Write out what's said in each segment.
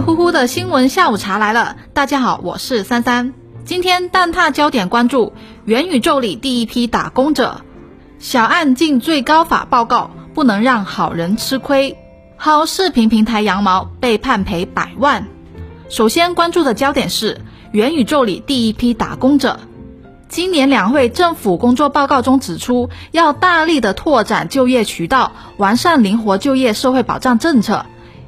热乎乎的新闻下午茶来了，大家好，我是三三。今天蛋挞焦点关注元宇宙里第一批打工者，小案进最高法报告，不能让好人吃亏。好视频平台羊毛被判赔百万。首先关注的焦点是元宇宙里第一批打工者。今年两会政府工作报告中指出，要大力的拓展就业渠道，完善灵活就业社会保障政策。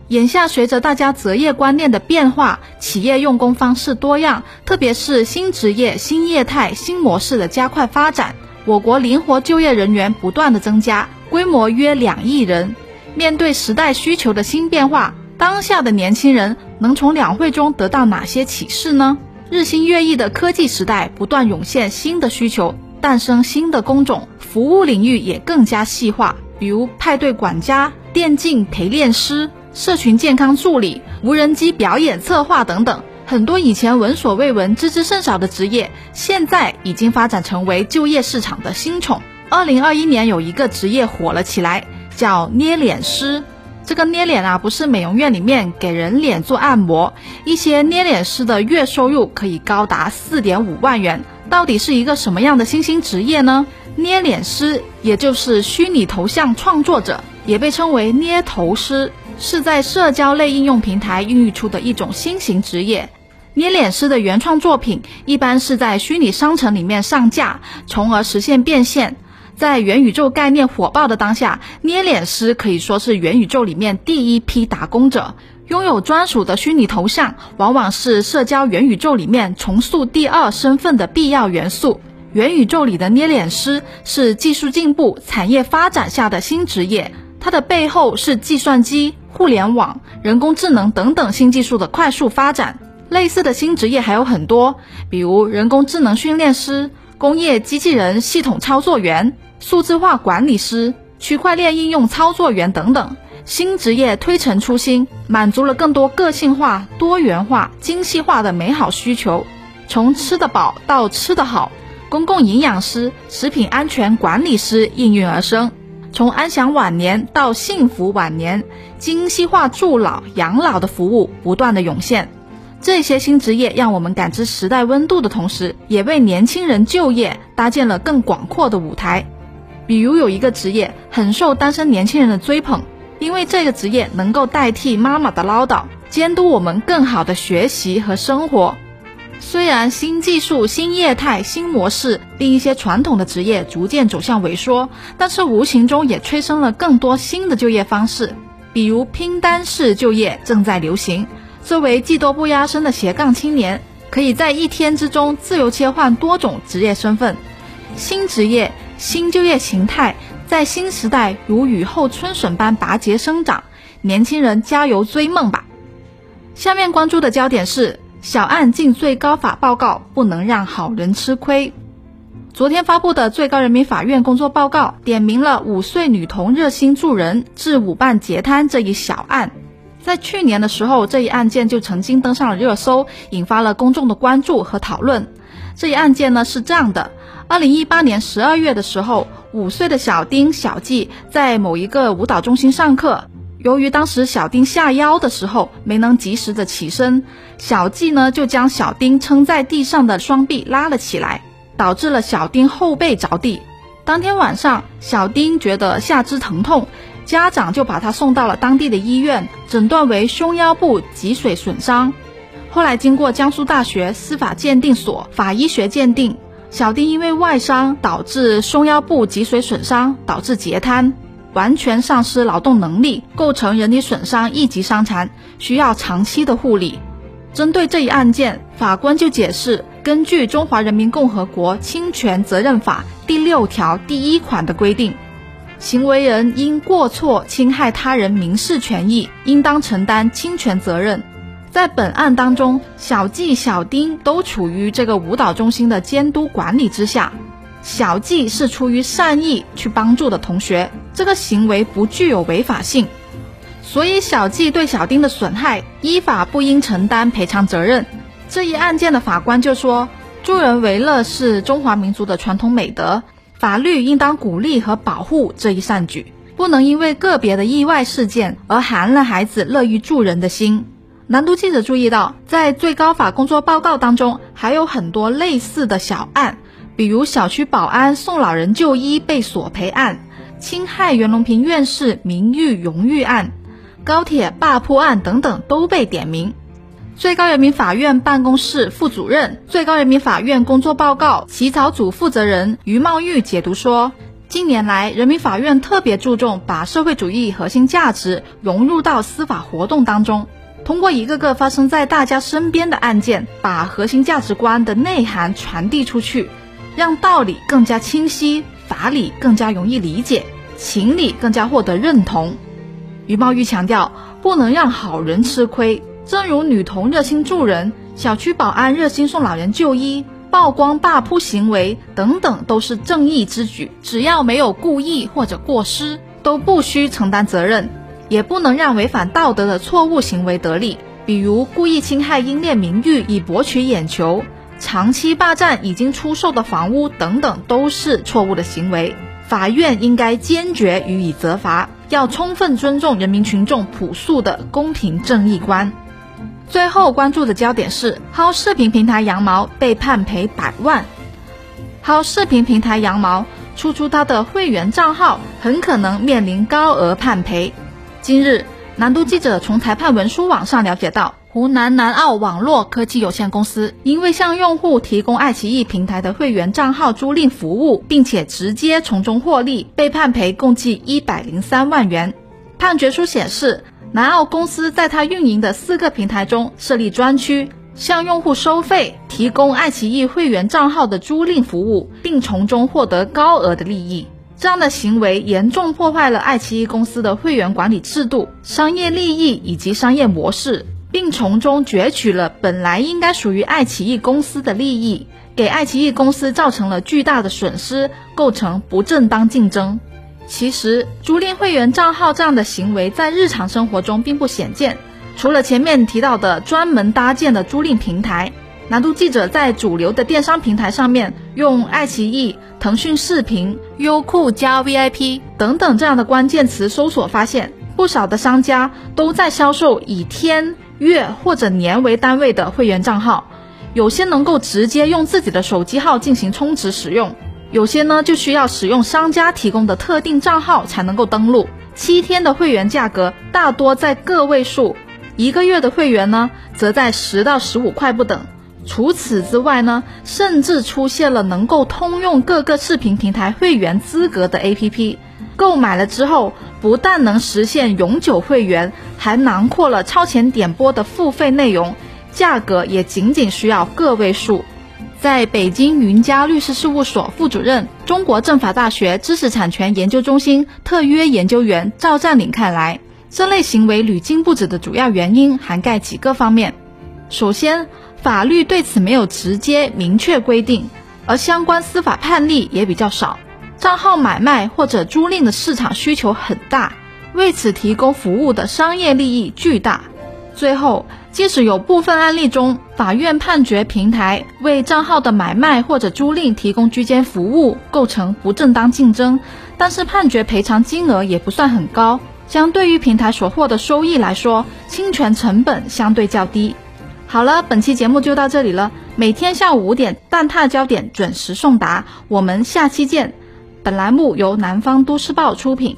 眼下，随着大家择业观念的变化，企业用工方式多样，特别是新职业、新业态、新模式的加快发展，我国灵活就业人员不断的增加，规模约两亿人。面对时代需求的新变化，当下的年轻人能从两会中得到哪些启示呢？日新月异的科技时代不断涌现新的需求，诞生新的工种，服务领域也更加细化，比如派对管家、电竞陪练师。社群健康助理、无人机表演策划等等，很多以前闻所未闻、知之甚少的职业，现在已经发展成为就业市场的新宠。二零二一年有一个职业火了起来，叫捏脸师。这个捏脸啊，不是美容院里面给人脸做按摩，一些捏脸师的月收入可以高达四点五万元。到底是一个什么样的新兴职业呢？捏脸师，也就是虚拟头像创作者，也被称为捏头师。是在社交类应用平台孕育出的一种新型职业。捏脸师的原创作品一般是在虚拟商城里面上架，从而实现变现。在元宇宙概念火爆的当下，捏脸师可以说是元宇宙里面第一批打工者。拥有专属的虚拟头像，往往是社交元宇宙里面重塑第二身份的必要元素。元宇宙里的捏脸师是技术进步、产业发展下的新职业，它的背后是计算机。互联网、人工智能等等新技术的快速发展，类似的新职业还有很多，比如人工智能训练师、工业机器人系统操作员、数字化管理师、区块链应用操作员等等。新职业推陈出新，满足了更多个性化、多元化、精细化的美好需求。从吃得饱到吃得好，公共营养师、食品安全管理师应运而生。从安享晚年到幸福晚年，精细化助老养老的服务不断的涌现。这些新职业让我们感知时代温度的同时，也为年轻人就业搭建了更广阔的舞台。比如有一个职业很受单身年轻人的追捧，因为这个职业能够代替妈妈的唠叨，监督我们更好的学习和生活。虽然新技术、新业态、新模式令一些传统的职业逐渐走向萎缩，但是无形中也催生了更多新的就业方式，比如拼单式就业正在流行。作为技多不压身的斜杠青年，可以在一天之中自由切换多种职业身份。新职业、新就业形态在新时代如雨后春笋般拔节生长，年轻人加油追梦吧！下面关注的焦点是。小案进最高法报告，不能让好人吃亏。昨天发布的最高人民法院工作报告，点名了五岁女童热心助人致舞伴截瘫这一小案。在去年的时候，这一案件就曾经登上了热搜，引发了公众的关注和讨论。这一案件呢是这样的：二零一八年十二月的时候，五岁的小丁小季在某一个舞蹈中心上课。由于当时小丁下腰的时候没能及时的起身，小季呢就将小丁撑在地上的双臂拉了起来，导致了小丁后背着地。当天晚上，小丁觉得下肢疼痛，家长就把他送到了当地的医院，诊断为胸腰部脊髓损伤。后来经过江苏大学司法鉴定所法医学鉴定，小丁因为外伤导致胸腰部脊髓损伤，导致截瘫。完全丧失劳动能力，构成人体损伤一级伤残，需要长期的护理。针对这一案件，法官就解释，根据《中华人民共和国侵权责任法》第六条第一款的规定，行为人因过错侵害他人民事权益，应当承担侵权责任。在本案当中，小季、小丁都处于这个舞蹈中心的监督管理之下。小季是出于善意去帮助的同学，这个行为不具有违法性，所以小季对小丁的损害依法不应承担赔偿责任。这一案件的法官就说，助人为乐是中华民族的传统美德，法律应当鼓励和保护这一善举，不能因为个别的意外事件而寒了孩子乐于助人的心。南都记者注意到，在最高法工作报告当中，还有很多类似的小案，比如小区保安送老人就医被索赔案、侵害袁隆平院士名誉荣誉案、高铁霸铺案等等都被点名。最高人民法院办公室副主任、最高人民法院工作报告起草组负责人于茂玉解读说。近年来，人民法院特别注重把社会主义核心价值融入到司法活动当中，通过一个个发生在大家身边的案件，把核心价值观的内涵传递出去，让道理更加清晰，法理更加容易理解，情理更加获得认同。于茂玉强调，不能让好人吃亏，正如女童热心助人，小区保安热心送老人就医。曝光霸铺行为等等都是正义之举，只要没有故意或者过失，都不需承担责任，也不能让违反道德的错误行为得利，比如故意侵害英烈名誉以博取眼球，长期霸占已经出售的房屋等等都是错误的行为，法院应该坚决予以责罚，要充分尊重人民群众朴素的公平正义观。最后关注的焦点是，薅视频平台羊毛被判赔百万。薅视频平台羊毛出租他的会员账号，很可能面临高额判赔。今日，南都记者从裁判文书网上了解到，湖南南澳网络科技有限公司因为向用户提供爱奇艺平台的会员账号租赁服务，并且直接从中获利，被判赔共计一百零三万元。判决书显示。南澳公司在它运营的四个平台中设立专区，向用户收费，提供爱奇艺会员账号的租赁服务，并从中获得高额的利益。这样的行为严重破坏了爱奇艺公司的会员管理制度、商业利益以及商业模式，并从中攫取了本来应该属于爱奇艺公司的利益，给爱奇艺公司造成了巨大的损失，构成不正当竞争。其实，租赁会员账号这样的行为在日常生活中并不鲜见。除了前面提到的专门搭建的租赁平台，南都记者在主流的电商平台上面用爱奇艺、腾讯视频、优酷加 VIP 等等这样的关键词搜索，发现不少的商家都在销售以天、月或者年为单位的会员账号，有些能够直接用自己的手机号进行充值使用。有些呢就需要使用商家提供的特定账号才能够登录。七天的会员价格大多在个位数，一个月的会员呢则在十到十五块不等。除此之外呢，甚至出现了能够通用各个视频平台会员资格的 APP。购买了之后，不但能实现永久会员，还囊括了超前点播的付费内容，价格也仅仅需要个位数。在北京云家律师事务所副主任、中国政法大学知识产权研究中心特约研究员赵占领看来，这类行为屡禁不止的主要原因涵盖几个方面。首先，法律对此没有直接明确规定，而相关司法判例也比较少。账号买卖或者租赁的市场需求很大，为此提供服务的商业利益巨大。最后，即使有部分案例中，法院判决平台为账号的买卖或者租赁提供居间服务构成不正当竞争，但是判决赔偿金额也不算很高，相对于平台所获的收益来说，侵权成本相对较低。好了，本期节目就到这里了，每天下午五点蛋挞焦点准时送达，我们下期见。本栏目由南方都市报出品。